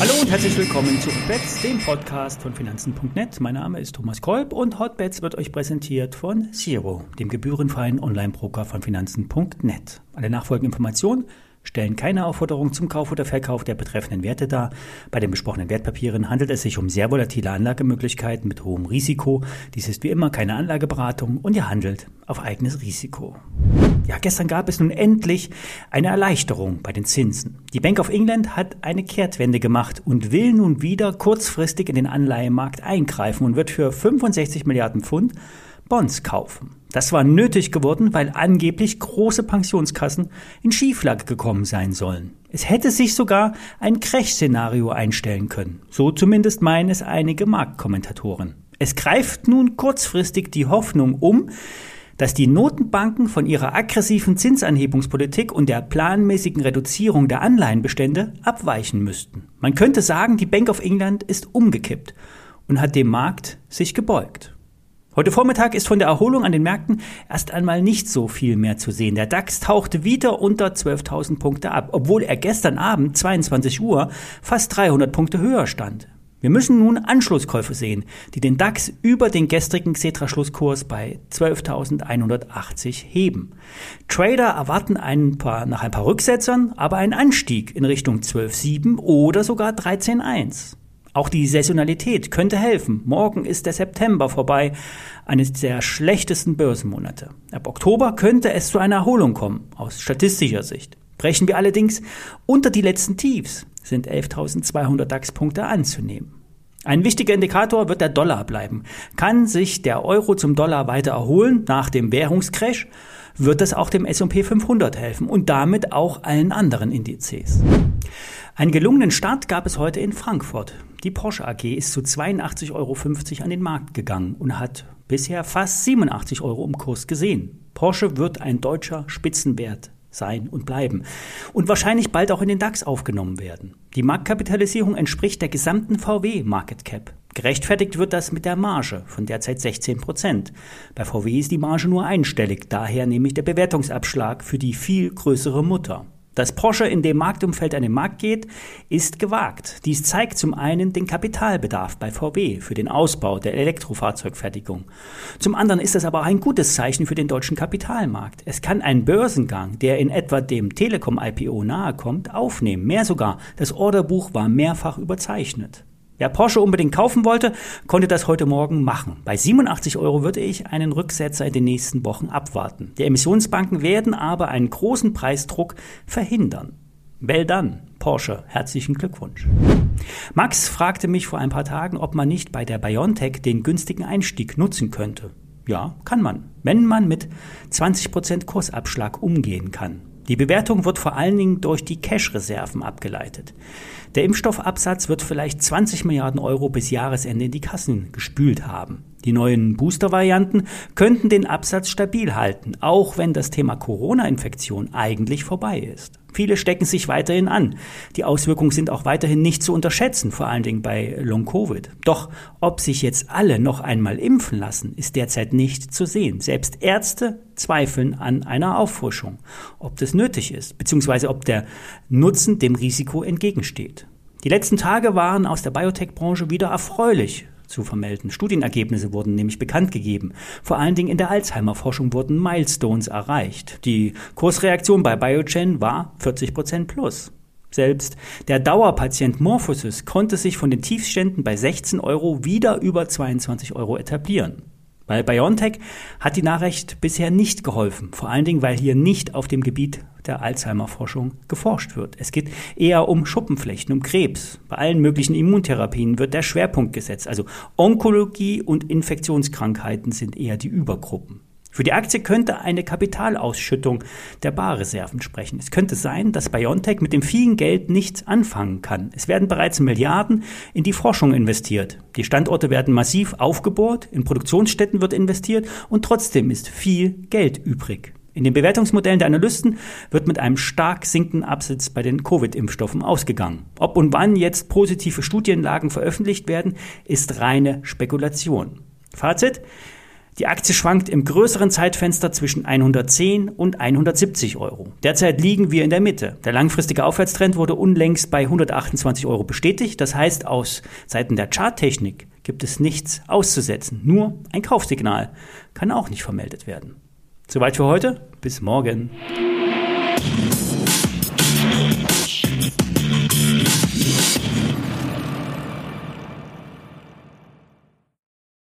Hallo und herzlich willkommen zu Hotbets, dem Podcast von Finanzen.net. Mein Name ist Thomas Kolb und Hotbets wird euch präsentiert von Zero, dem gebührenfreien Online-Broker von Finanzen.net. Alle nachfolgenden Informationen stellen keine Aufforderung zum Kauf oder Verkauf der betreffenden Werte dar. Bei den besprochenen Wertpapieren handelt es sich um sehr volatile Anlagemöglichkeiten mit hohem Risiko. Dies ist wie immer keine Anlageberatung und ihr handelt auf eigenes Risiko. Ja, gestern gab es nun endlich eine Erleichterung bei den Zinsen. Die Bank of England hat eine Kehrtwende gemacht und will nun wieder kurzfristig in den Anleihemarkt eingreifen und wird für 65 Milliarden Pfund Bonds kaufen. Das war nötig geworden, weil angeblich große Pensionskassen in Schieflage gekommen sein sollen. Es hätte sich sogar ein Crash-Szenario einstellen können. So zumindest meinen es einige Marktkommentatoren. Es greift nun kurzfristig die Hoffnung um, dass die Notenbanken von ihrer aggressiven Zinsanhebungspolitik und der planmäßigen Reduzierung der Anleihenbestände abweichen müssten. Man könnte sagen, die Bank of England ist umgekippt und hat dem Markt sich gebeugt. Heute Vormittag ist von der Erholung an den Märkten erst einmal nicht so viel mehr zu sehen. Der DAX tauchte wieder unter 12.000 Punkte ab, obwohl er gestern Abend 22 Uhr fast 300 Punkte höher stand. Wir müssen nun Anschlusskäufe sehen, die den DAX über den gestrigen Xetra-Schlusskurs bei 12.180 heben. Trader erwarten ein paar, nach ein paar Rücksetzern aber einen Anstieg in Richtung 12.7 oder sogar 13.1. Auch die Saisonalität könnte helfen. Morgen ist der September vorbei, eines der schlechtesten Börsenmonate. Ab Oktober könnte es zu einer Erholung kommen, aus statistischer Sicht. Brechen wir allerdings unter die letzten Tiefs, sind 11.200 DAX-Punkte anzunehmen. Ein wichtiger Indikator wird der Dollar bleiben. Kann sich der Euro zum Dollar weiter erholen nach dem Währungscrash, wird es auch dem S&P 500 helfen und damit auch allen anderen Indizes. Einen gelungenen Start gab es heute in Frankfurt. Die Porsche AG ist zu 82,50 Euro an den Markt gegangen und hat bisher fast 87 Euro im Kurs gesehen. Porsche wird ein deutscher Spitzenwert sein und bleiben und wahrscheinlich bald auch in den DAX aufgenommen werden. Die Marktkapitalisierung entspricht der gesamten VW Market Cap. Gerechtfertigt wird das mit der Marge von derzeit 16 Prozent. Bei VW ist die Marge nur einstellig, daher nämlich der Bewertungsabschlag für die viel größere Mutter. Dass Porsche in dem Marktumfeld an den Markt geht, ist gewagt. Dies zeigt zum einen den Kapitalbedarf bei VW für den Ausbau der Elektrofahrzeugfertigung. Zum anderen ist es aber auch ein gutes Zeichen für den deutschen Kapitalmarkt. Es kann ein Börsengang, der in etwa dem Telekom-IPO nahekommt, aufnehmen. Mehr sogar, das Orderbuch war mehrfach überzeichnet. Wer Porsche unbedingt kaufen wollte, konnte das heute Morgen machen. Bei 87 Euro würde ich einen Rücksetzer in den nächsten Wochen abwarten. Die Emissionsbanken werden aber einen großen Preisdruck verhindern. Well done, Porsche. Herzlichen Glückwunsch. Max fragte mich vor ein paar Tagen, ob man nicht bei der BioNTech den günstigen Einstieg nutzen könnte. Ja, kann man, wenn man mit 20% Kursabschlag umgehen kann. Die Bewertung wird vor allen Dingen durch die Cash-Reserven abgeleitet. Der Impfstoffabsatz wird vielleicht 20 Milliarden Euro bis Jahresende in die Kassen gespült haben. Die neuen Booster-Varianten könnten den Absatz stabil halten, auch wenn das Thema Corona-Infektion eigentlich vorbei ist. Viele stecken sich weiterhin an. Die Auswirkungen sind auch weiterhin nicht zu unterschätzen, vor allen Dingen bei Long-Covid. Doch ob sich jetzt alle noch einmal impfen lassen, ist derzeit nicht zu sehen. Selbst Ärzte zweifeln an einer Auffrischung, ob das nötig ist, beziehungsweise ob der Nutzen dem Risiko entgegensteht. Die letzten Tage waren aus der Biotech-Branche wieder erfreulich zu vermelden. Studienergebnisse wurden nämlich bekannt gegeben. Vor allen Dingen in der Alzheimer-Forschung wurden Milestones erreicht. Die Kursreaktion bei Biogen war 40 Prozent plus. Selbst der Dauerpatient Morphosis konnte sich von den Tiefständen bei 16 Euro wieder über 22 Euro etablieren. Bei BioNTech hat die Nachricht bisher nicht geholfen, vor allen Dingen, weil hier nicht auf dem Gebiet der Alzheimer-Forschung geforscht wird. Es geht eher um Schuppenflechten, um Krebs. Bei allen möglichen Immuntherapien wird der Schwerpunkt gesetzt. Also Onkologie und Infektionskrankheiten sind eher die Übergruppen. Für die Aktie könnte eine Kapitalausschüttung der Barreserven sprechen. Es könnte sein, dass BioNTech mit dem vielen Geld nichts anfangen kann. Es werden bereits Milliarden in die Forschung investiert. Die Standorte werden massiv aufgebohrt, in Produktionsstätten wird investiert und trotzdem ist viel Geld übrig. In den Bewertungsmodellen der Analysten wird mit einem stark sinkenden Absatz bei den Covid-Impfstoffen ausgegangen. Ob und wann jetzt positive Studienlagen veröffentlicht werden, ist reine Spekulation. Fazit. Die Aktie schwankt im größeren Zeitfenster zwischen 110 und 170 Euro. Derzeit liegen wir in der Mitte. Der langfristige Aufwärtstrend wurde unlängst bei 128 Euro bestätigt. Das heißt, aus Seiten der Charttechnik gibt es nichts auszusetzen. Nur ein Kaufsignal kann auch nicht vermeldet werden. Soweit für heute. Bis morgen.